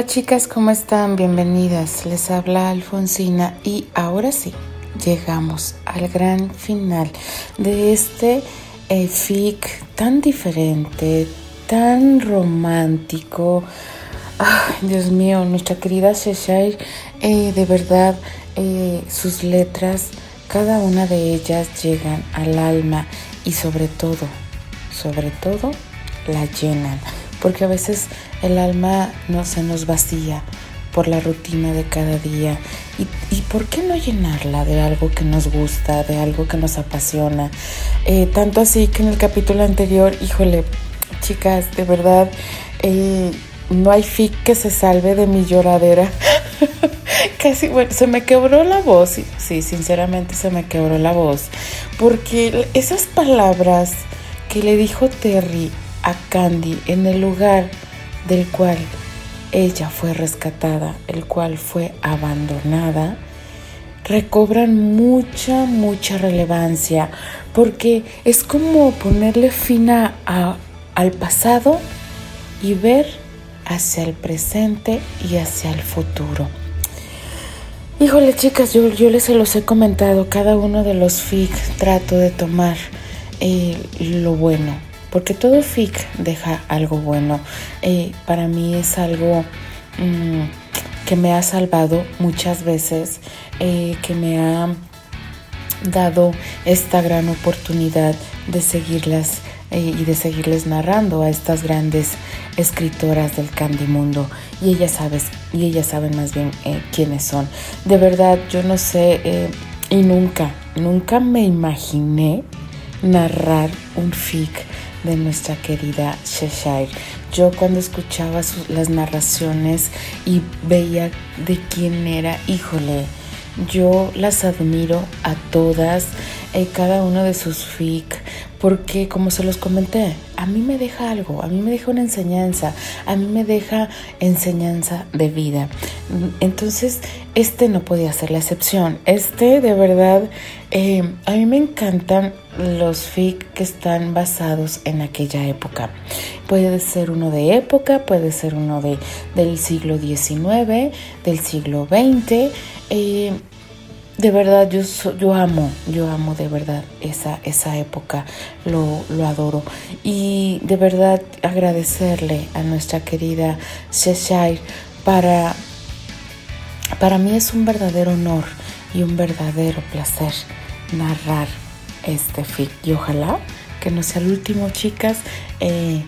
Hola chicas, ¿cómo están? Bienvenidas. Les habla Alfonsina y ahora sí, llegamos al gran final de este eh, fic tan diferente, tan romántico. Ay, Dios mío, nuestra querida Cheshire, eh, de verdad, eh, sus letras, cada una de ellas llegan al alma y sobre todo, sobre todo, la llenan porque a veces el alma no se nos vacía por la rutina de cada día. ¿Y, por qué no llenarla de algo que nos gusta, de algo que nos apasiona? Eh, tanto así que en el capítulo anterior, híjole, chicas, de verdad, eh, no hay fic que se salve de mi lloradera. Casi, bueno, se me quebró la voz, sí, sinceramente se me quebró la voz, porque esas palabras que le dijo Terry a Candy en el lugar del cual ella fue rescatada, el cual fue abandonada, recobran mucha, mucha relevancia, porque es como ponerle fin a, al pasado y ver hacia el presente y hacia el futuro. Híjole chicas, yo, yo les se los he comentado, cada uno de los FIC trato de tomar eh, lo bueno, porque todo fic deja algo bueno. Eh, para mí es algo mm, que me ha salvado muchas veces, eh, que me ha dado esta gran oportunidad de seguirlas eh, y de seguirles narrando a estas grandes escritoras del Candy Mundo y ellas sabes y ellas saben más bien quiénes son. De verdad, yo no sé y nunca, nunca me imaginé narrar un fic de nuestra querida Cheshire. Yo cuando escuchaba las narraciones y veía de quién era, híjole, yo las admiro a todas, eh, cada uno de sus fic, porque como se los comenté, a mí me deja algo, a mí me deja una enseñanza, a mí me deja enseñanza de vida. Entonces, este no podía ser la excepción. Este, de verdad, eh, a mí me encantan los fic que están basados en aquella época. Puede ser uno de época, puede ser uno de, del siglo XIX, del siglo XX. Eh, de verdad, yo, yo amo, yo amo de verdad esa, esa época, lo, lo adoro. Y de verdad agradecerle a nuestra querida Cheshire para, para mí es un verdadero honor y un verdadero placer narrar este fic. Y ojalá que no sea el último, chicas. Eh,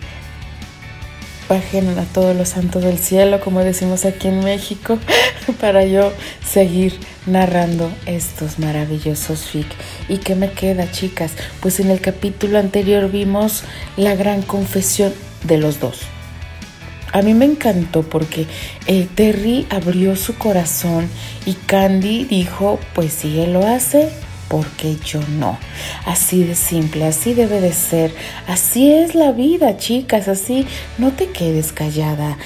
bajen a todos los santos del cielo, como decimos aquí en México, para yo seguir narrando estos maravillosos fic. ¿Y qué me queda, chicas? Pues en el capítulo anterior vimos la gran confesión de los dos. A mí me encantó porque eh, Terry abrió su corazón y Candy dijo, pues si él lo hace, porque yo no. Así de simple, así debe de ser. Así es la vida, chicas, así no te quedes callada.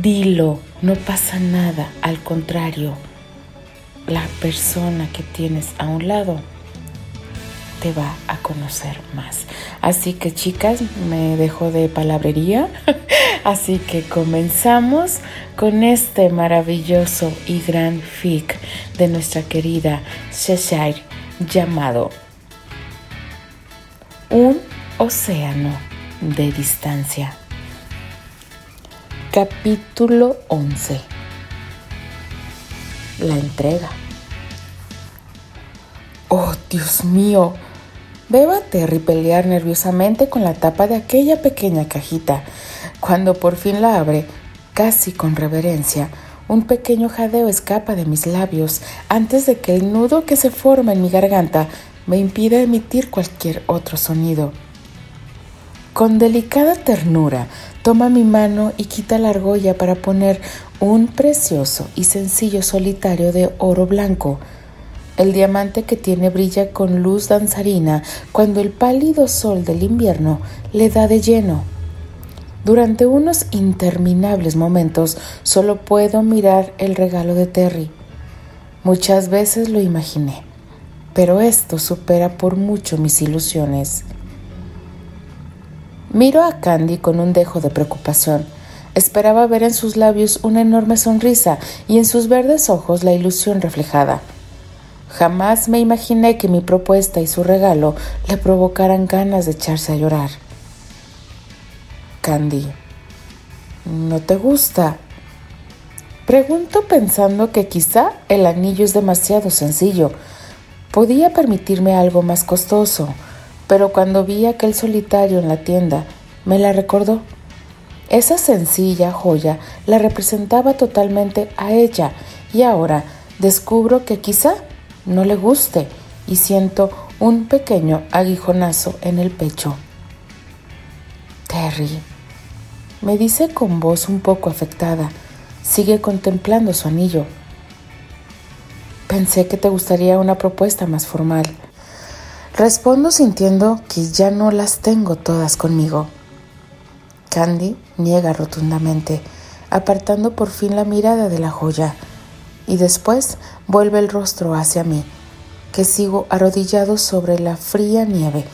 Dilo, no pasa nada. Al contrario, la persona que tienes a un lado te va a conocer más. Así que chicas, me dejo de palabrería. Así que comenzamos con este maravilloso y gran fic de nuestra querida Cheshire llamado Un océano de distancia. Capítulo 11. La entrega. Oh, Dios mío. Veo a Terry pelear nerviosamente con la tapa de aquella pequeña cajita. Cuando por fin la abre, casi con reverencia, un pequeño jadeo escapa de mis labios antes de que el nudo que se forma en mi garganta me impida emitir cualquier otro sonido. Con delicada ternura toma mi mano y quita la argolla para poner un precioso y sencillo solitario de oro blanco. El diamante que tiene brilla con luz danzarina cuando el pálido sol del invierno le da de lleno. Durante unos interminables momentos solo puedo mirar el regalo de Terry. Muchas veces lo imaginé, pero esto supera por mucho mis ilusiones. Miro a Candy con un dejo de preocupación. Esperaba ver en sus labios una enorme sonrisa y en sus verdes ojos la ilusión reflejada. Jamás me imaginé que mi propuesta y su regalo le provocaran ganas de echarse a llorar. Candy, ¿no te gusta? Pregunto pensando que quizá el anillo es demasiado sencillo. Podía permitirme algo más costoso, pero cuando vi aquel solitario en la tienda, me la recordó. Esa sencilla joya la representaba totalmente a ella y ahora descubro que quizá no le guste y siento un pequeño aguijonazo en el pecho. Terry, me dice con voz un poco afectada, sigue contemplando su anillo. Pensé que te gustaría una propuesta más formal. Respondo sintiendo que ya no las tengo todas conmigo. Candy niega rotundamente, apartando por fin la mirada de la joya, y después vuelve el rostro hacia mí, que sigo arrodillado sobre la fría nieve,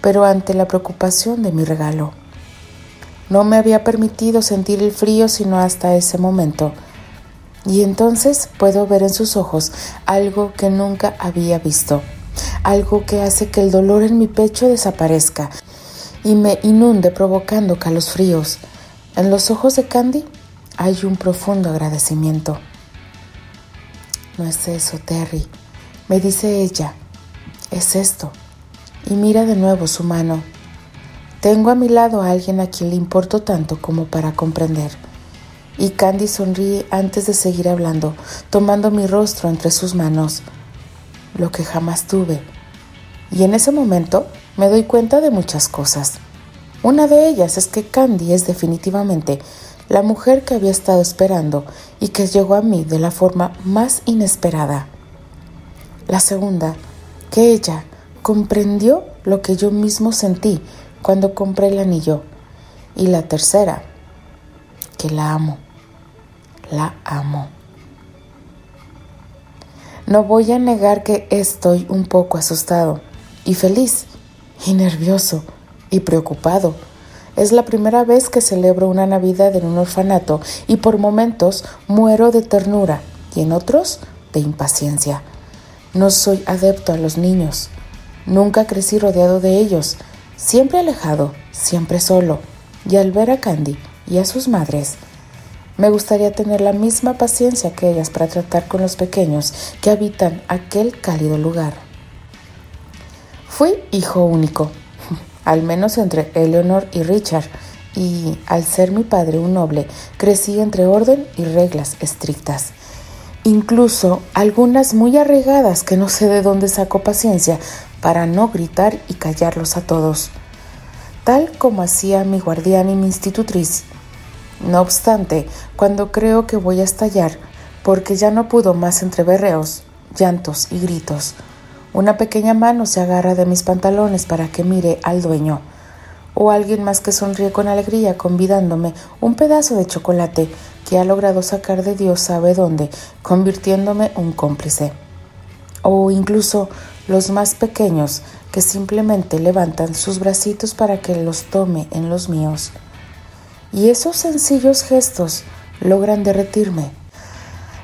pero ante la preocupación de mi regalo. No me había permitido sentir el frío sino hasta ese momento, y entonces puedo ver en sus ojos algo que nunca había visto, algo que hace que el dolor en mi pecho desaparezca y me inunde provocando fríos. En los ojos de Candy hay un profundo agradecimiento. No es eso, Terry, me dice ella. Es esto. Y mira de nuevo su mano. Tengo a mi lado a alguien a quien le importo tanto como para comprender. Y Candy sonríe antes de seguir hablando, tomando mi rostro entre sus manos. Lo que jamás tuve. Y en ese momento me doy cuenta de muchas cosas. Una de ellas es que Candy es definitivamente la mujer que había estado esperando y que llegó a mí de la forma más inesperada. La segunda, que ella comprendió lo que yo mismo sentí cuando compré el anillo. Y la tercera, que la amo, la amo. No voy a negar que estoy un poco asustado y feliz y nervioso y preocupado. Es la primera vez que celebro una Navidad en un orfanato y por momentos muero de ternura y en otros de impaciencia. No soy adepto a los niños. Nunca crecí rodeado de ellos, siempre alejado, siempre solo. Y al ver a Candy y a sus madres, me gustaría tener la misma paciencia que ellas para tratar con los pequeños que habitan aquel cálido lugar. Fui hijo único, al menos entre Eleanor y Richard, y al ser mi padre un noble, crecí entre orden y reglas estrictas. Incluso algunas muy arraigadas que no sé de dónde saco paciencia para no gritar y callarlos a todos, tal como hacía mi guardián y mi institutriz. No obstante, cuando creo que voy a estallar, porque ya no pudo más entre berreos, llantos y gritos, una pequeña mano se agarra de mis pantalones para que mire al dueño. O alguien más que sonríe con alegría convidándome un pedazo de chocolate que ha logrado sacar de Dios sabe dónde, convirtiéndome un cómplice. O incluso los más pequeños que simplemente levantan sus bracitos para que los tome en los míos. Y esos sencillos gestos logran derretirme,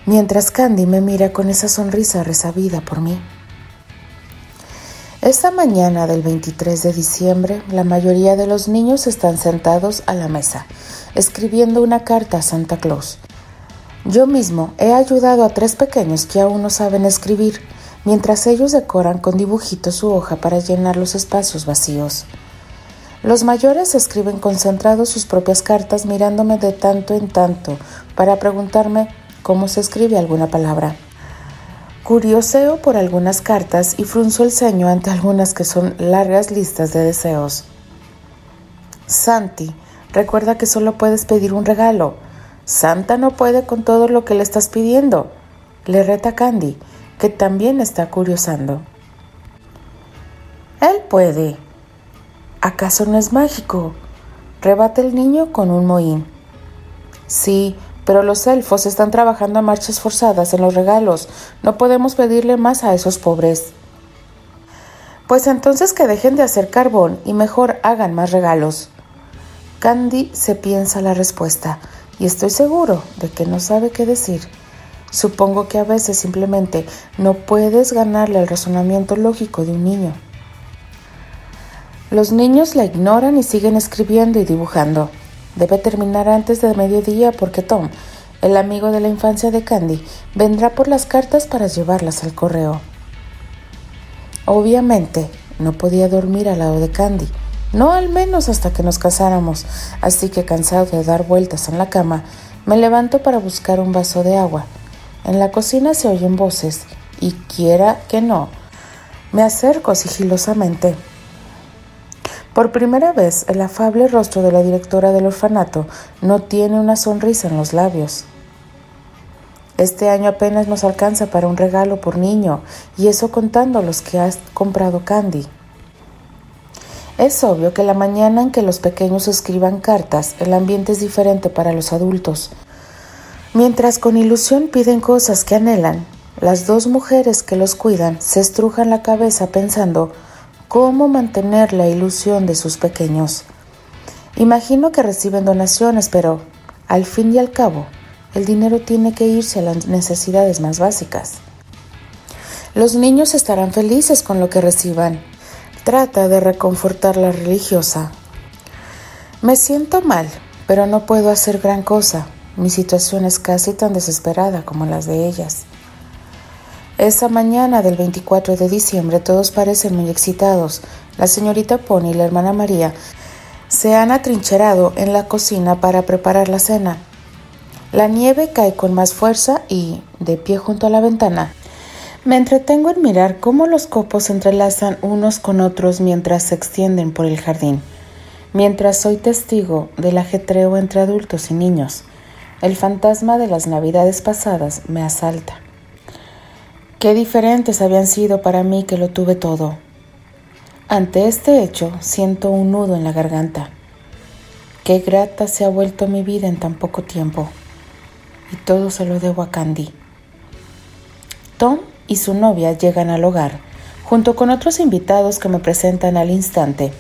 mientras Candy me mira con esa sonrisa resabida por mí. Esta mañana del 23 de diciembre, la mayoría de los niños están sentados a la mesa, escribiendo una carta a Santa Claus. Yo mismo he ayudado a tres pequeños que aún no saben escribir, mientras ellos decoran con dibujitos su hoja para llenar los espacios vacíos. Los mayores escriben concentrados sus propias cartas mirándome de tanto en tanto para preguntarme cómo se escribe alguna palabra. Curioseo por algunas cartas y frunzo el ceño ante algunas que son largas listas de deseos. Santi, recuerda que solo puedes pedir un regalo. Santa no puede con todo lo que le estás pidiendo. Le reta Candy, que también está curiosando. Él puede. ¿Acaso no es mágico? Rebate el niño con un mohín. Sí, pero los elfos están trabajando a marchas forzadas en los regalos. No podemos pedirle más a esos pobres. Pues entonces que dejen de hacer carbón y mejor hagan más regalos. Candy se piensa la respuesta y estoy seguro de que no sabe qué decir. Supongo que a veces simplemente no puedes ganarle el razonamiento lógico de un niño. Los niños la ignoran y siguen escribiendo y dibujando. Debe terminar antes de mediodía porque Tom, el amigo de la infancia de Candy, vendrá por las cartas para llevarlas al correo. Obviamente, no podía dormir al lado de Candy, no al menos hasta que nos casáramos, así que cansado de dar vueltas en la cama, me levanto para buscar un vaso de agua. En la cocina se oyen voces, y quiera que no, me acerco sigilosamente. Por primera vez, el afable rostro de la directora del orfanato no tiene una sonrisa en los labios. Este año apenas nos alcanza para un regalo por niño, y eso contando los que has comprado Candy. Es obvio que la mañana en que los pequeños escriban cartas, el ambiente es diferente para los adultos. Mientras con ilusión piden cosas que anhelan, las dos mujeres que los cuidan se estrujan la cabeza pensando cómo mantener la ilusión de sus pequeños. Imagino que reciben donaciones, pero al fin y al cabo, el dinero tiene que irse a las necesidades más básicas. Los niños estarán felices con lo que reciban. Trata de reconfortar la religiosa. Me siento mal, pero no puedo hacer gran cosa. Mi situación es casi tan desesperada como las de ellas. Esa mañana del 24 de diciembre todos parecen muy excitados. La señorita Pony y la hermana María se han atrincherado en la cocina para preparar la cena. La nieve cae con más fuerza y, de pie junto a la ventana, me entretengo en mirar cómo los copos se entrelazan unos con otros mientras se extienden por el jardín, mientras soy testigo del ajetreo entre adultos y niños. El fantasma de las navidades pasadas me asalta. Qué diferentes habían sido para mí que lo tuve todo. Ante este hecho siento un nudo en la garganta. Qué grata se ha vuelto mi vida en tan poco tiempo. Y todo se lo debo a Candy. Tom y su novia llegan al hogar, junto con otros invitados que me presentan al instante.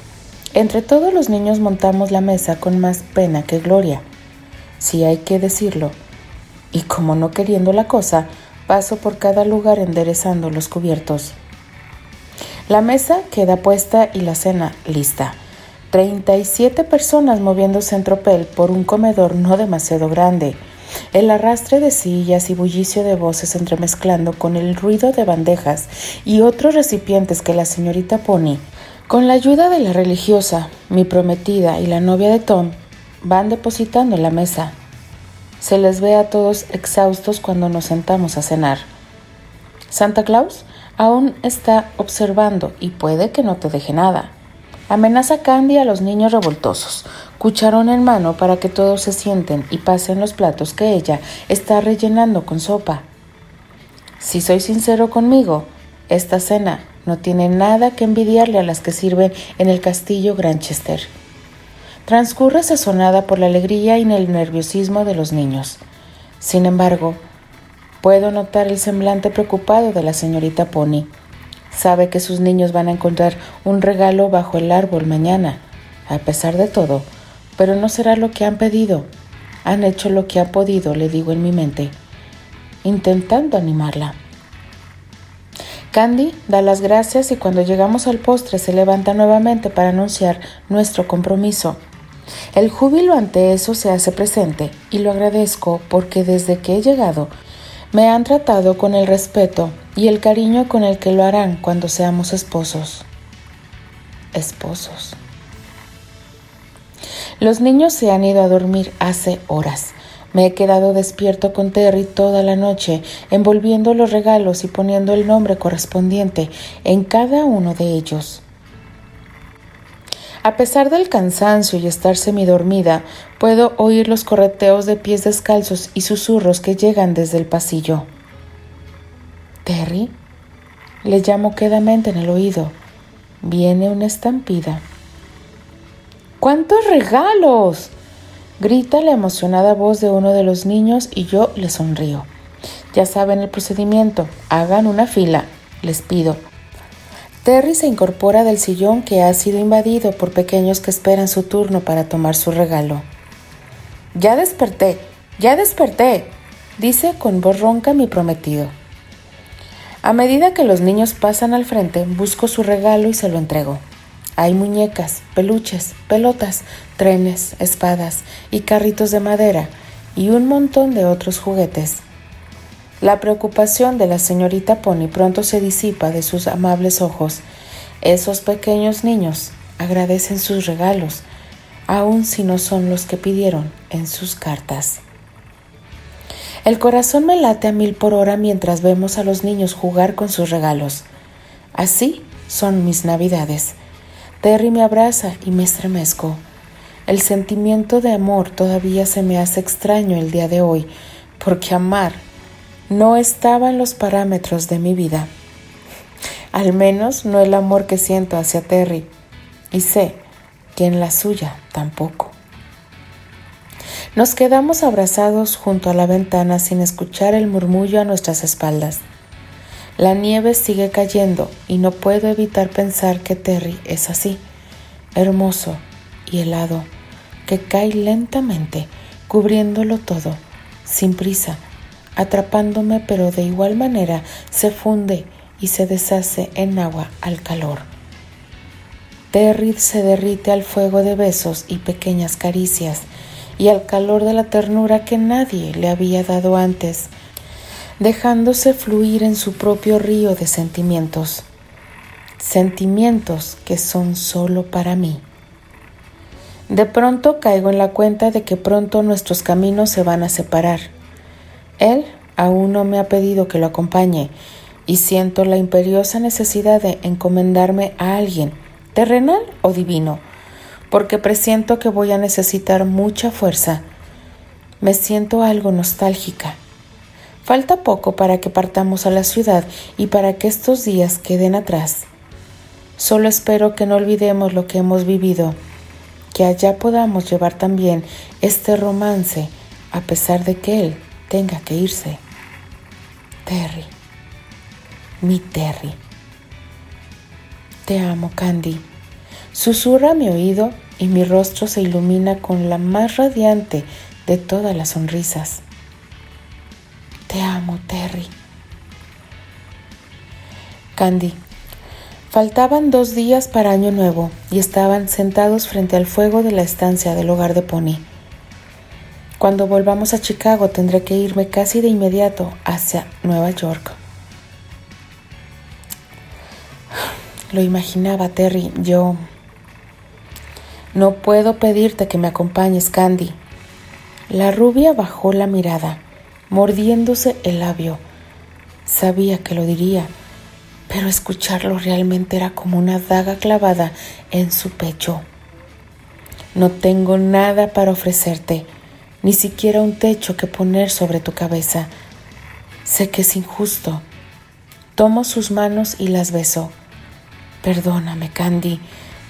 Entre todos los niños montamos la mesa con más pena que gloria, si hay que decirlo. Y como no queriendo la cosa, Paso por cada lugar enderezando los cubiertos. La mesa queda puesta y la cena lista. 37 personas moviéndose en tropel por un comedor no demasiado grande. El arrastre de sillas y bullicio de voces entremezclando con el ruido de bandejas y otros recipientes que la señorita Pony, con la ayuda de la religiosa, mi prometida y la novia de Tom, van depositando en la mesa. Se les ve a todos exhaustos cuando nos sentamos a cenar. Santa Claus aún está observando y puede que no te deje nada. Amenaza Candy a los niños revoltosos, cucharón en mano para que todos se sienten y pasen los platos que ella está rellenando con sopa. Si soy sincero conmigo, esta cena no tiene nada que envidiarle a las que sirven en el castillo Granchester transcurre sazonada por la alegría y el nerviosismo de los niños. Sin embargo, puedo notar el semblante preocupado de la señorita Pony. Sabe que sus niños van a encontrar un regalo bajo el árbol mañana, a pesar de todo, pero no será lo que han pedido. Han hecho lo que han podido, le digo en mi mente, intentando animarla. Candy da las gracias y cuando llegamos al postre se levanta nuevamente para anunciar nuestro compromiso. El júbilo ante eso se hace presente y lo agradezco porque desde que he llegado me han tratado con el respeto y el cariño con el que lo harán cuando seamos esposos. Esposos. Los niños se han ido a dormir hace horas. Me he quedado despierto con Terry toda la noche, envolviendo los regalos y poniendo el nombre correspondiente en cada uno de ellos. A pesar del cansancio y estar semidormida, puedo oír los correteos de pies descalzos y susurros que llegan desde el pasillo. Terry, le llamo quedamente en el oído. Viene una estampida. ¡Cuántos regalos! grita la emocionada voz de uno de los niños y yo le sonrío. Ya saben el procedimiento, hagan una fila, les pido. Terry se incorpora del sillón que ha sido invadido por pequeños que esperan su turno para tomar su regalo. Ya desperté, ya desperté, dice con voz ronca mi prometido. A medida que los niños pasan al frente, busco su regalo y se lo entrego. Hay muñecas, peluches, pelotas, trenes, espadas y carritos de madera y un montón de otros juguetes. La preocupación de la señorita Pony pronto se disipa de sus amables ojos. Esos pequeños niños agradecen sus regalos, aun si no son los que pidieron en sus cartas. El corazón me late a mil por hora mientras vemos a los niños jugar con sus regalos. Así son mis navidades. Terry me abraza y me estremezco. El sentimiento de amor todavía se me hace extraño el día de hoy, porque amar no estaba en los parámetros de mi vida. Al menos no el amor que siento hacia Terry. Y sé que en la suya tampoco. Nos quedamos abrazados junto a la ventana sin escuchar el murmullo a nuestras espaldas. La nieve sigue cayendo y no puedo evitar pensar que Terry es así, hermoso y helado, que cae lentamente, cubriéndolo todo, sin prisa, atrapándome, pero de igual manera se funde y se deshace en agua al calor. Terry se derrite al fuego de besos y pequeñas caricias y al calor de la ternura que nadie le había dado antes dejándose fluir en su propio río de sentimientos, sentimientos que son solo para mí. De pronto caigo en la cuenta de que pronto nuestros caminos se van a separar. Él aún no me ha pedido que lo acompañe y siento la imperiosa necesidad de encomendarme a alguien, terrenal o divino, porque presiento que voy a necesitar mucha fuerza. Me siento algo nostálgica Falta poco para que partamos a la ciudad y para que estos días queden atrás. Solo espero que no olvidemos lo que hemos vivido, que allá podamos llevar también este romance a pesar de que él tenga que irse. Terry, mi Terry. Te amo, Candy. Susurra mi oído y mi rostro se ilumina con la más radiante de todas las sonrisas. Te amo, Terry. Candy. Faltaban dos días para Año Nuevo y estaban sentados frente al fuego de la estancia del hogar de Pony. Cuando volvamos a Chicago tendré que irme casi de inmediato hacia Nueva York. Lo imaginaba, Terry. Yo... No puedo pedirte que me acompañes, Candy. La rubia bajó la mirada mordiéndose el labio. Sabía que lo diría, pero escucharlo realmente era como una daga clavada en su pecho. No tengo nada para ofrecerte, ni siquiera un techo que poner sobre tu cabeza. Sé que es injusto. Tomo sus manos y las beso. Perdóname, Candy.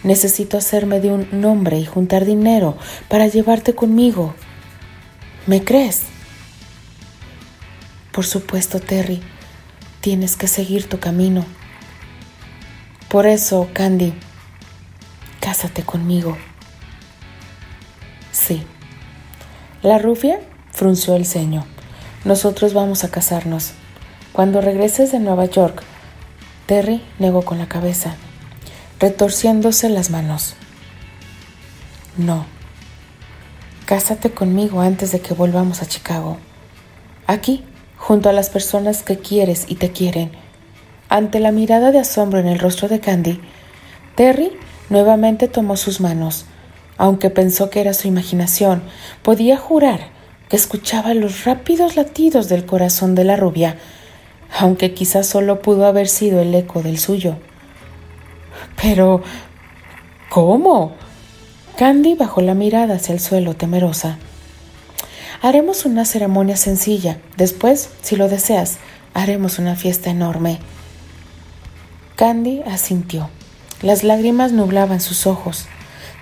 Necesito hacerme de un nombre y juntar dinero para llevarte conmigo. ¿Me crees? Por supuesto, Terry, tienes que seguir tu camino. Por eso, Candy, cásate conmigo. Sí. La rubia frunció el ceño. Nosotros vamos a casarnos. Cuando regreses de Nueva York, Terry negó con la cabeza, retorciéndose las manos. No. Cásate conmigo antes de que volvamos a Chicago. Aquí junto a las personas que quieres y te quieren. Ante la mirada de asombro en el rostro de Candy, Terry nuevamente tomó sus manos. Aunque pensó que era su imaginación, podía jurar que escuchaba los rápidos latidos del corazón de la rubia, aunque quizás solo pudo haber sido el eco del suyo. Pero... ¿Cómo? Candy bajó la mirada hacia el suelo temerosa. Haremos una ceremonia sencilla. Después, si lo deseas, haremos una fiesta enorme. Candy asintió. Las lágrimas nublaban sus ojos.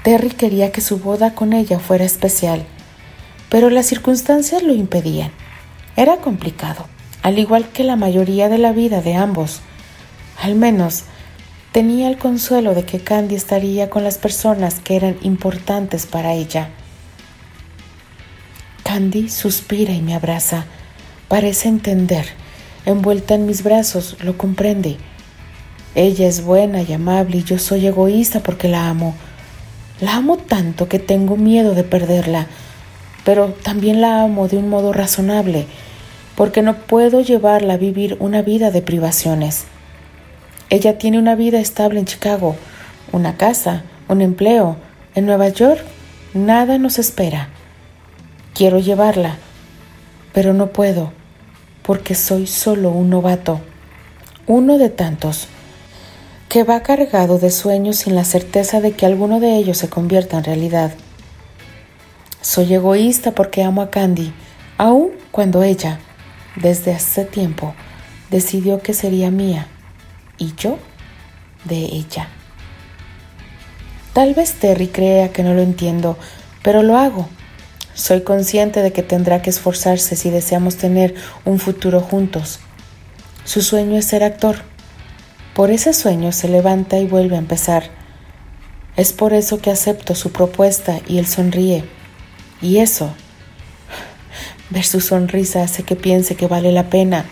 Terry quería que su boda con ella fuera especial, pero las circunstancias lo impedían. Era complicado, al igual que la mayoría de la vida de ambos. Al menos tenía el consuelo de que Candy estaría con las personas que eran importantes para ella. Candy suspira y me abraza. Parece entender. Envuelta en mis brazos, lo comprende. Ella es buena y amable y yo soy egoísta porque la amo. La amo tanto que tengo miedo de perderla, pero también la amo de un modo razonable, porque no puedo llevarla a vivir una vida de privaciones. Ella tiene una vida estable en Chicago, una casa, un empleo. En Nueva York nada nos espera. Quiero llevarla, pero no puedo, porque soy solo un novato, uno de tantos, que va cargado de sueños sin la certeza de que alguno de ellos se convierta en realidad. Soy egoísta porque amo a Candy, aun cuando ella, desde hace tiempo, decidió que sería mía y yo de ella. Tal vez Terry crea que no lo entiendo, pero lo hago. Soy consciente de que tendrá que esforzarse si deseamos tener un futuro juntos. Su sueño es ser actor. Por ese sueño se levanta y vuelve a empezar. Es por eso que acepto su propuesta y él sonríe. Y eso, ver su sonrisa hace que piense que vale la pena.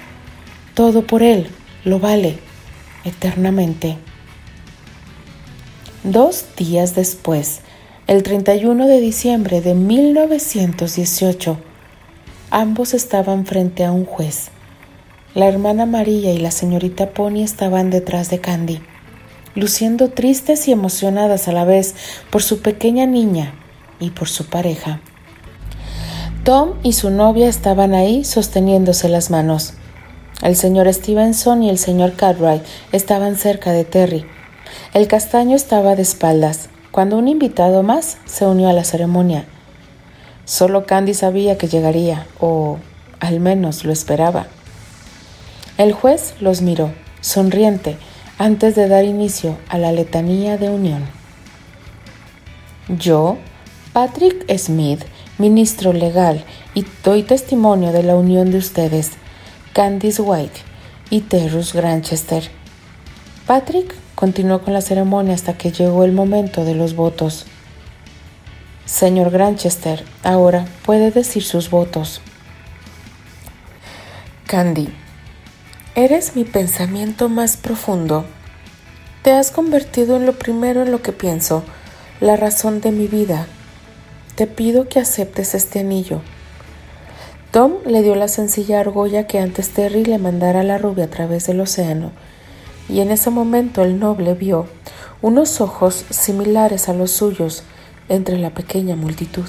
Todo por él lo vale eternamente. Dos días después, el 31 de diciembre de 1918, ambos estaban frente a un juez. La hermana María y la señorita Pony estaban detrás de Candy, luciendo tristes y emocionadas a la vez por su pequeña niña y por su pareja. Tom y su novia estaban ahí sosteniéndose las manos. El señor Stevenson y el señor Cartwright estaban cerca de Terry. El castaño estaba de espaldas, cuando un invitado más se unió a la ceremonia. Solo Candy sabía que llegaría, o al menos lo esperaba. El juez los miró, sonriente, antes de dar inicio a la letanía de unión. Yo, Patrick Smith, ministro legal, y doy testimonio de la unión de ustedes, Candice White y Terrus Granchester. Patrick continuó con la ceremonia hasta que llegó el momento de los votos. Señor Granchester, ahora puede decir sus votos. Candy, eres mi pensamiento más profundo. Te has convertido en lo primero en lo que pienso, la razón de mi vida. Te pido que aceptes este anillo Tom le dio la sencilla argolla que antes Terry le mandara a la rubia a través del océano, y en ese momento el noble vio unos ojos similares a los suyos entre la pequeña multitud.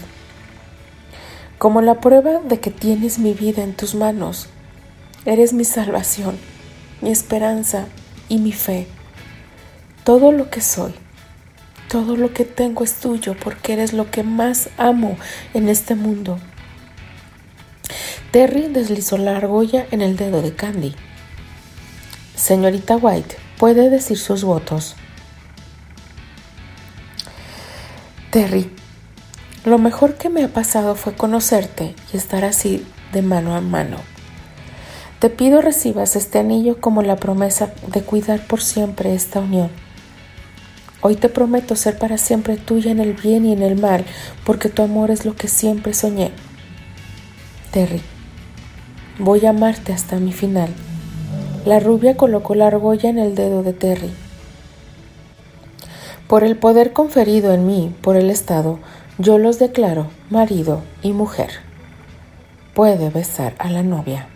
Como la prueba de que tienes mi vida en tus manos, eres mi salvación, mi esperanza y mi fe. Todo lo que soy, todo lo que tengo es tuyo porque eres lo que más amo en este mundo. Terry deslizó la argolla en el dedo de Candy. Señorita White, puede decir sus votos. Terry, lo mejor que me ha pasado fue conocerte y estar así de mano a mano. Te pido recibas este anillo como la promesa de cuidar por siempre esta unión. Hoy te prometo ser para siempre tuya en el bien y en el mal, porque tu amor es lo que siempre soñé. Terry. Voy a amarte hasta mi final. La rubia colocó la argolla en el dedo de Terry. Por el poder conferido en mí por el Estado, yo los declaro marido y mujer. Puede besar a la novia.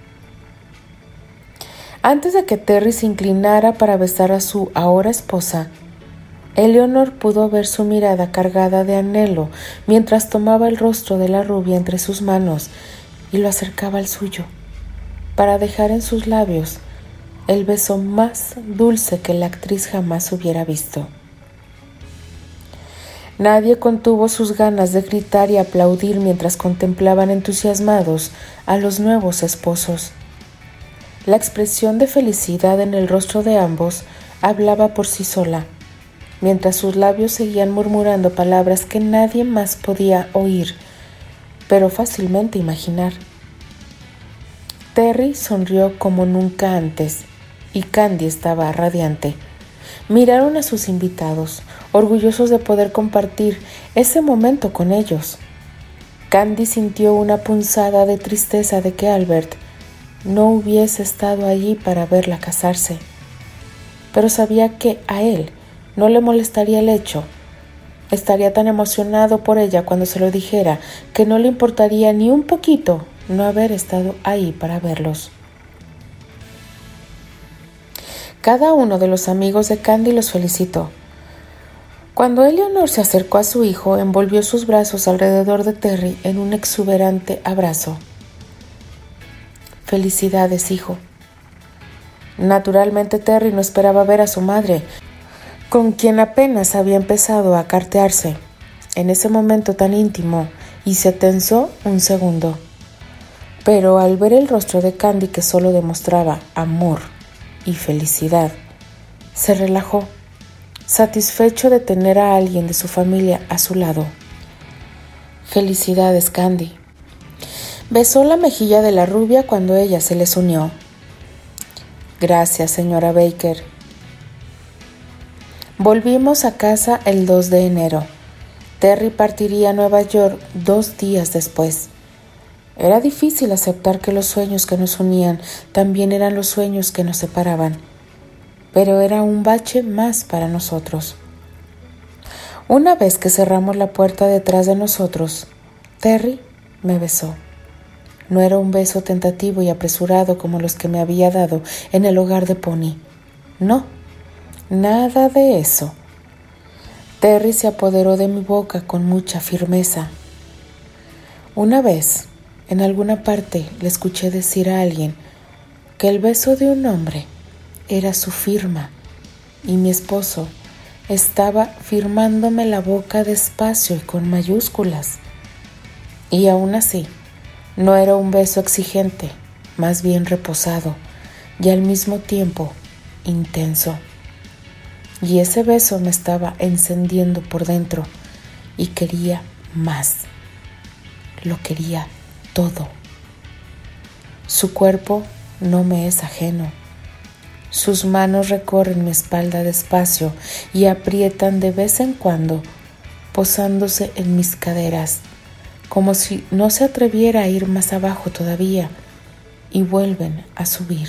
Antes de que Terry se inclinara para besar a su ahora esposa, Eleonor pudo ver su mirada cargada de anhelo mientras tomaba el rostro de la rubia entre sus manos y lo acercaba al suyo para dejar en sus labios el beso más dulce que la actriz jamás hubiera visto. Nadie contuvo sus ganas de gritar y aplaudir mientras contemplaban entusiasmados a los nuevos esposos. La expresión de felicidad en el rostro de ambos hablaba por sí sola, mientras sus labios seguían murmurando palabras que nadie más podía oír, pero fácilmente imaginar. Terry sonrió como nunca antes y Candy estaba radiante. Miraron a sus invitados, orgullosos de poder compartir ese momento con ellos. Candy sintió una punzada de tristeza de que Albert no hubiese estado allí para verla casarse, pero sabía que a él no le molestaría el hecho. Estaría tan emocionado por ella cuando se lo dijera que no le importaría ni un poquito no haber estado ahí para verlos. Cada uno de los amigos de Candy los felicitó. Cuando Eleanor se acercó a su hijo, envolvió sus brazos alrededor de Terry en un exuberante abrazo. Felicidades, hijo. Naturalmente Terry no esperaba ver a su madre, con quien apenas había empezado a cartearse en ese momento tan íntimo, y se tensó un segundo. Pero al ver el rostro de Candy que solo demostraba amor y felicidad, se relajó, satisfecho de tener a alguien de su familia a su lado. Felicidades, Candy. Besó la mejilla de la rubia cuando ella se les unió. Gracias, señora Baker. Volvimos a casa el 2 de enero. Terry partiría a Nueva York dos días después. Era difícil aceptar que los sueños que nos unían también eran los sueños que nos separaban, pero era un bache más para nosotros. Una vez que cerramos la puerta detrás de nosotros, Terry me besó. No era un beso tentativo y apresurado como los que me había dado en el hogar de Pony. No, nada de eso. Terry se apoderó de mi boca con mucha firmeza. Una vez, en alguna parte le escuché decir a alguien que el beso de un hombre era su firma y mi esposo estaba firmándome la boca despacio y con mayúsculas. Y aún así, no era un beso exigente, más bien reposado y al mismo tiempo intenso. Y ese beso me estaba encendiendo por dentro y quería más. Lo quería todo. Su cuerpo no me es ajeno. Sus manos recorren mi espalda despacio y aprietan de vez en cuando, posándose en mis caderas, como si no se atreviera a ir más abajo todavía, y vuelven a subir.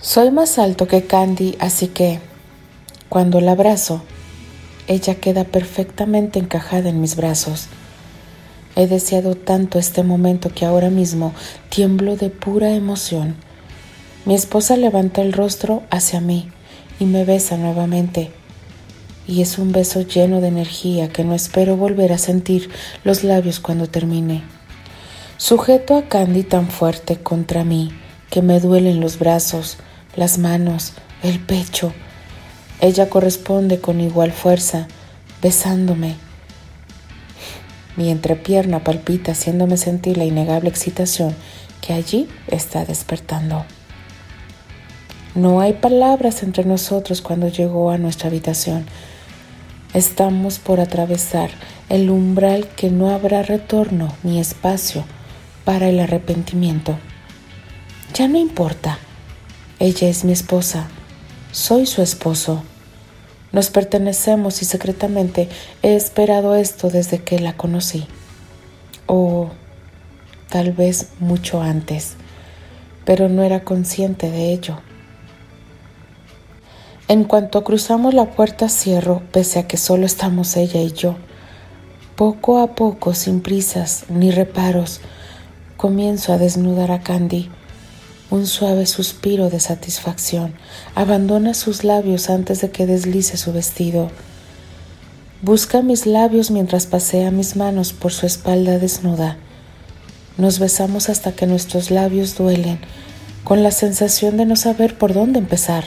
Soy más alto que Candy, así que, cuando la abrazo, ella queda perfectamente encajada en mis brazos He deseado tanto este momento que ahora mismo tiemblo de pura emoción. Mi esposa levanta el rostro hacia mí y me besa nuevamente. Y es un beso lleno de energía que no espero volver a sentir los labios cuando termine. Sujeto a Candy tan fuerte contra mí que me duelen los brazos, las manos, el pecho. Ella corresponde con igual fuerza, besándome mi entrepierna palpita haciéndome sentir la innegable excitación que allí está despertando. No hay palabras entre nosotros cuando llegó a nuestra habitación. Estamos por atravesar el umbral que no habrá retorno ni espacio para el arrepentimiento. Ya no importa. Ella es mi esposa. Soy su esposo. Nos pertenecemos y secretamente he esperado esto desde que la conocí. O tal vez mucho antes, pero no era consciente de ello. En cuanto cruzamos la puerta cierro, pese a que solo estamos ella y yo. Poco a poco, sin prisas ni reparos, comienzo a desnudar a Candy un suave suspiro de satisfacción. Abandona sus labios antes de que deslice su vestido. Busca mis labios mientras pasea mis manos por su espalda desnuda. Nos besamos hasta que nuestros labios duelen, con la sensación de no saber por dónde empezar.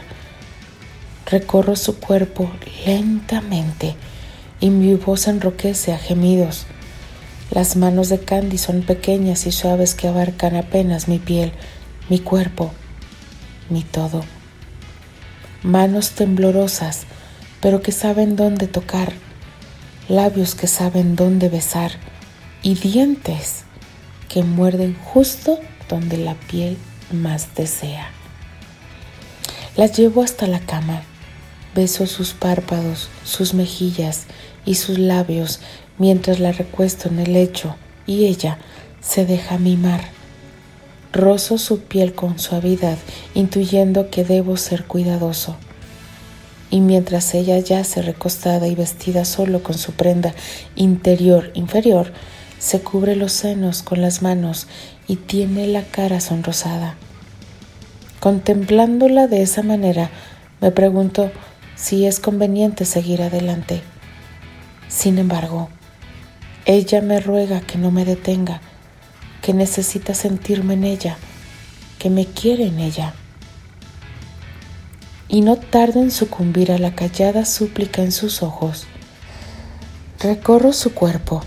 Recorro su cuerpo lentamente y mi voz enroquece a gemidos. Las manos de Candy son pequeñas y suaves que abarcan apenas mi piel mi cuerpo, mi todo. Manos temblorosas, pero que saben dónde tocar, labios que saben dónde besar y dientes que muerden justo donde la piel más desea. Las llevo hasta la cama, beso sus párpados, sus mejillas y sus labios mientras la recuesto en el lecho y ella se deja mimar. Rozo su piel con suavidad, intuyendo que debo ser cuidadoso. Y mientras ella yace recostada y vestida solo con su prenda interior inferior, se cubre los senos con las manos y tiene la cara sonrosada. Contemplándola de esa manera, me pregunto si es conveniente seguir adelante. Sin embargo, ella me ruega que no me detenga, que necesita sentirme en ella, que me quiere en ella. Y no tardo en sucumbir a la callada súplica en sus ojos. Recorro su cuerpo,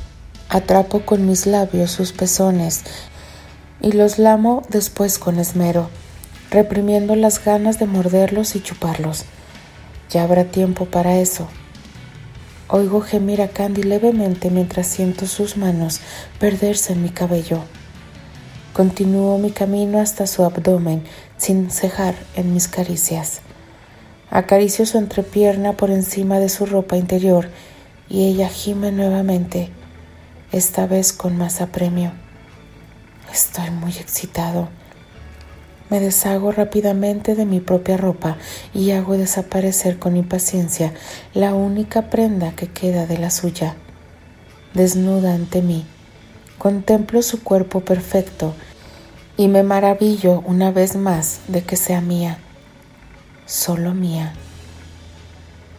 atrapo con mis labios sus pezones y los lamo después con esmero, reprimiendo las ganas de morderlos y chuparlos. Ya habrá tiempo para eso. Oigo gemir a Candy levemente mientras siento sus manos perderse en mi cabello. Continúo mi camino hasta su abdomen sin cejar en mis caricias. Acaricio su entrepierna por encima de su ropa interior y ella gime nuevamente, esta vez con más apremio. Estoy muy excitado. Me deshago rápidamente de mi propia ropa y hago desaparecer con impaciencia la única prenda que queda de la suya. Desnuda ante mí, contemplo su cuerpo perfecto y me maravillo una vez más de que sea mía, solo mía.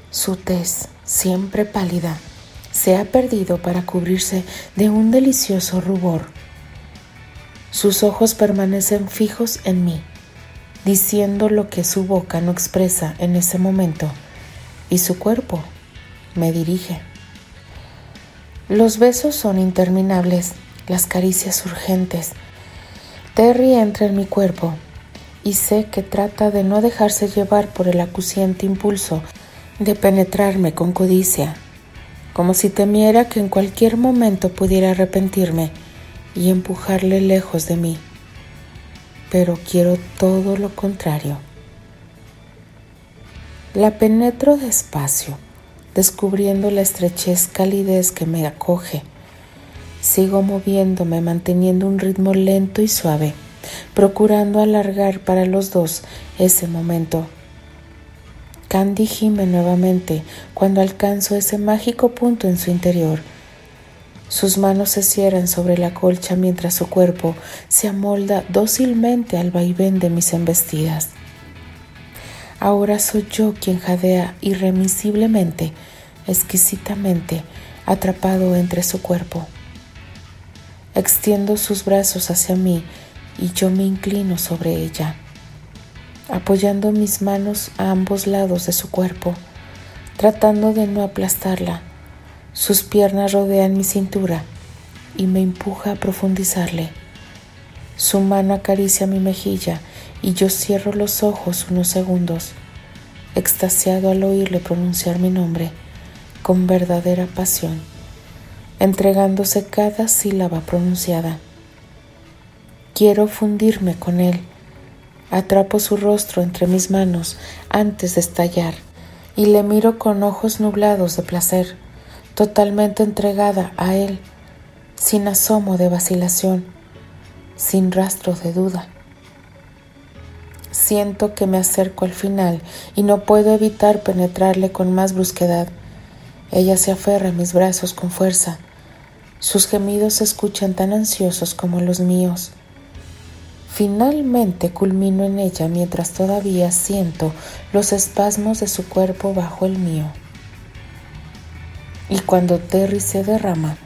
Su tez, siempre pálida, se ha perdido para cubrirse de un delicioso rubor sus ojos permanecen fijos en mí, diciendo lo que su boca no expresa en ese momento, y su cuerpo me dirige. Los besos son interminables, las caricias urgentes. Terry entra en mi cuerpo y sé que trata de no dejarse llevar por el acuciente impulso de penetrarme con codicia, como si temiera que en cualquier momento pudiera arrepentirme y empujarle lejos de mí, pero quiero todo lo contrario. La penetro despacio, descubriendo la estrechez calidez que me acoge. Sigo moviéndome, manteniendo un ritmo lento y suave, procurando alargar para los dos ese momento. Candy gime nuevamente cuando alcanzo ese mágico punto en su interior sus manos se cierran sobre la colcha mientras su cuerpo se amolda dócilmente al vaivén de mis embestidas. Ahora soy yo quien jadea irremisiblemente, exquisitamente, atrapado entre su cuerpo. Extiendo sus brazos hacia mí y yo me inclino sobre ella, apoyando mis manos a ambos lados de su cuerpo, tratando de no aplastarla sus piernas rodean mi cintura y me empuja a profundizarle. Su mano acaricia mi mejilla y yo cierro los ojos unos segundos, extasiado al oírle pronunciar mi nombre con verdadera pasión, entregándose cada sílaba pronunciada. Quiero fundirme con él. Atrapo su rostro entre mis manos antes de estallar y le miro con ojos nublados de placer totalmente entregada a Él, sin asomo de vacilación, sin rastro de duda. Siento que me acerco al final y no puedo evitar penetrarle con más brusquedad. Ella se aferra a mis brazos con fuerza. Sus gemidos se escuchan tan ansiosos como los míos. Finalmente culmino en ella mientras todavía siento los espasmos de su cuerpo bajo el mío. Y cuando Terry se derrama,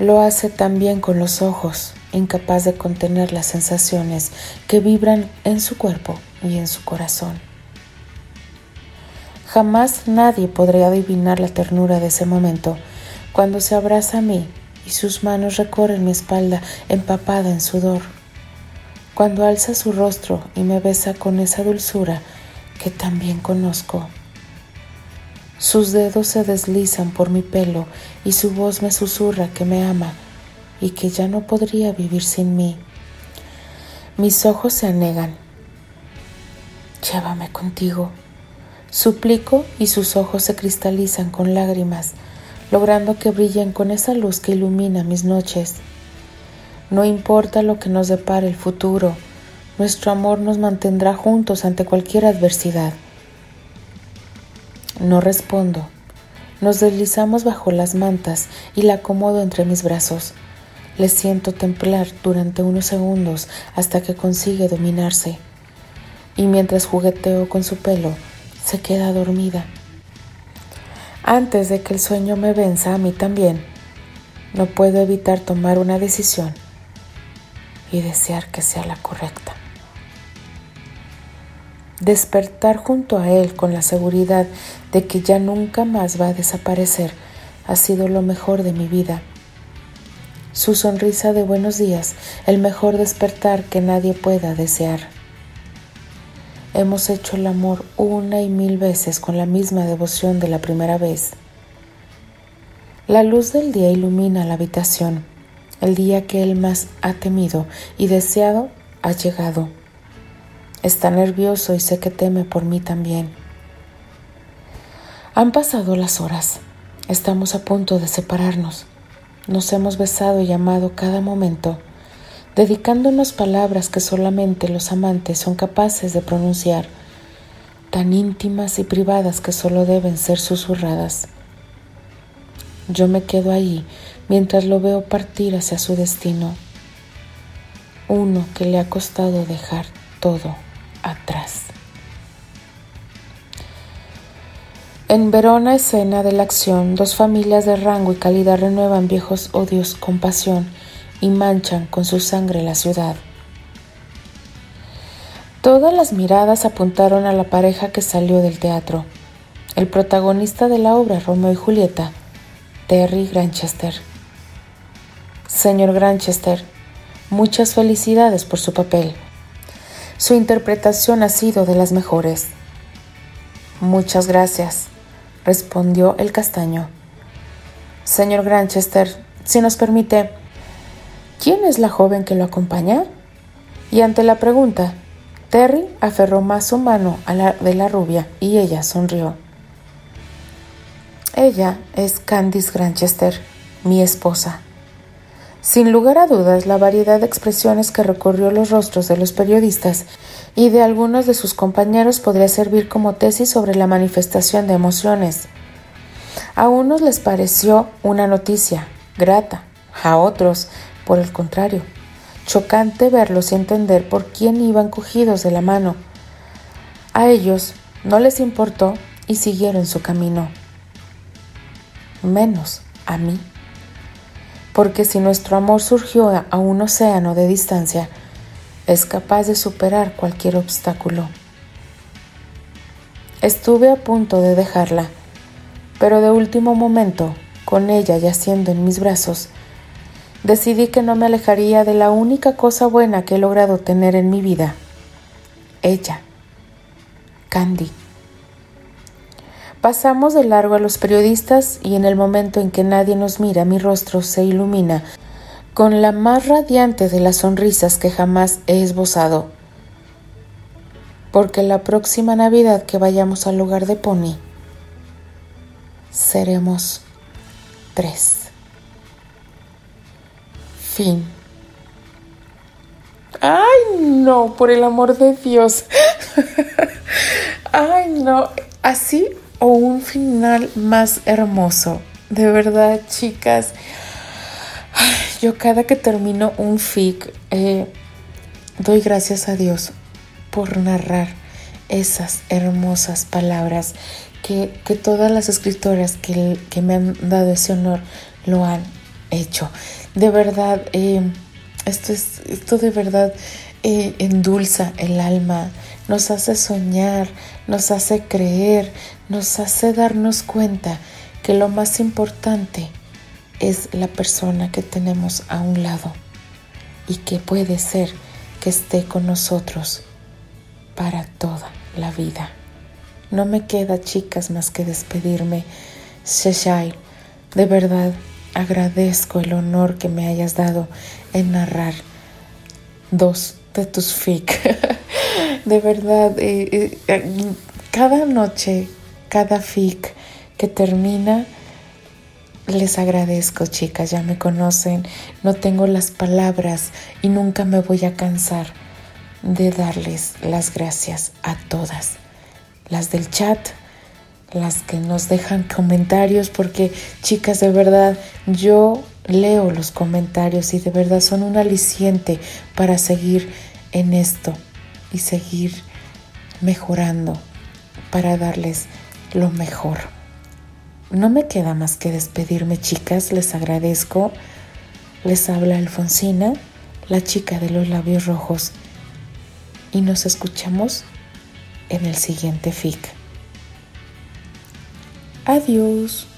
lo hace también con los ojos, incapaz de contener las sensaciones que vibran en su cuerpo y en su corazón. Jamás nadie podría adivinar la ternura de ese momento, cuando se abraza a mí y sus manos recorren mi espalda empapada en sudor, cuando alza su rostro y me besa con esa dulzura que también conozco sus dedos se deslizan por mi pelo y su voz me susurra que me ama y que ya no podría vivir sin mí. Mis ojos se anegan. Llévame contigo. Suplico y sus ojos se cristalizan con lágrimas. logrando que brillen con esa luz que ilumina mis noches. No importa lo que nos depare el futuro, nuestro amor nos mantendrá juntos ante cualquier adversidad. No respondo. Nos deslizamos bajo las mantas y la acomodo entre mis brazos. Le siento templar durante unos segundos hasta que consigue dominarse. Y mientras jugueteo con su pelo, se queda dormida. Antes de que el sueño me venza a mí también, no puedo evitar tomar una decisión y desear que sea la correcta. Despertar junto a Él con la seguridad de que ya nunca más va a desaparecer ha sido lo mejor de mi vida. Su sonrisa de buenos días, el mejor despertar que nadie pueda desear. Hemos hecho el amor una y mil veces con la misma devoción de la primera vez. La luz del día ilumina la habitación. El día que él más ha temido y deseado ha llegado. Está nervioso y sé que teme por mí también. Han pasado las horas. Estamos a punto de separarnos. Nos hemos besado y amado cada momento, dedicándonos palabras que solamente los amantes son capaces de pronunciar, tan íntimas y privadas que solo deben ser susurradas. Yo me quedo ahí mientras lo veo partir hacia su destino, uno que le ha costado dejar todo atrás. En Verona, escena de la acción, dos familias de rango y calidad renuevan viejos odios con pasión y manchan con su sangre la ciudad. Todas las miradas apuntaron a la pareja que salió del teatro. El protagonista de la obra, Romeo y Julieta, Terry Granchester. Señor Granchester, muchas felicidades por su papel. Su interpretación ha sido de las mejores. Muchas gracias, respondió el castaño. Señor Granchester, si nos permite, ¿quién es la joven que lo acompaña? Y ante la pregunta, Terry aferró más su mano a la de la rubia y ella sonrió. Ella es Candice Granchester, mi esposa. Sin lugar a dudas, la variedad de expresiones que recorrió los rostros de los periodistas y de algunos de sus compañeros podría servir como tesis sobre la manifestación de emociones. A unos les pareció una noticia grata, a otros, por el contrario, chocante verlos y entender por quién iban cogidos de la mano. A ellos no les importó y siguieron su camino. Menos a mí porque si nuestro amor surgió a un océano de distancia, es capaz de superar cualquier obstáculo. Estuve a punto de dejarla, pero de último momento, con ella yaciendo en mis brazos, decidí que no me alejaría de la única cosa buena que he logrado tener en mi vida, ella, Candy. Pasamos de largo a los periodistas y en el momento en que nadie nos mira mi rostro se ilumina con la más radiante de las sonrisas que jamás he esbozado. Porque la próxima Navidad que vayamos al lugar de Pony, seremos tres. Fin. Ay, no, por el amor de Dios. Ay, no. Así o un final más hermoso. De verdad, chicas, yo cada que termino un fic, eh, doy gracias a Dios por narrar esas hermosas palabras que, todas las escritoras que, me han dado ese honor lo han hecho. De verdad, eh, esto, es, esto de verdad eh, endulza el alma, nos hace soñar, nos hace creer, nos hace darnos cuenta que lo más importante es la persona que tenemos a un lado y que puede ser que esté con nosotros para toda la vida. No me queda, chicas, más que despedirme. Sheshai, de verdad agradezco el honor que me hayas dado en narrar dos de tus fic. de verdad, eh, eh, cada noche, cada fic que termina, les agradezco, chicas, ya me conocen, no tengo las palabras y nunca me voy a cansar de darles las gracias a todas, las del chat, las que nos dejan comentarios, porque chicas, de verdad, yo leo los comentarios y de verdad son un aliciente para seguir en esto y seguir mejorando para darles lo mejor. No me queda más que despedirme, chicas. Les agradezco. Les habla Alfonsina, la chica de los labios rojos. Y nos escuchamos en el siguiente FIC. Adiós.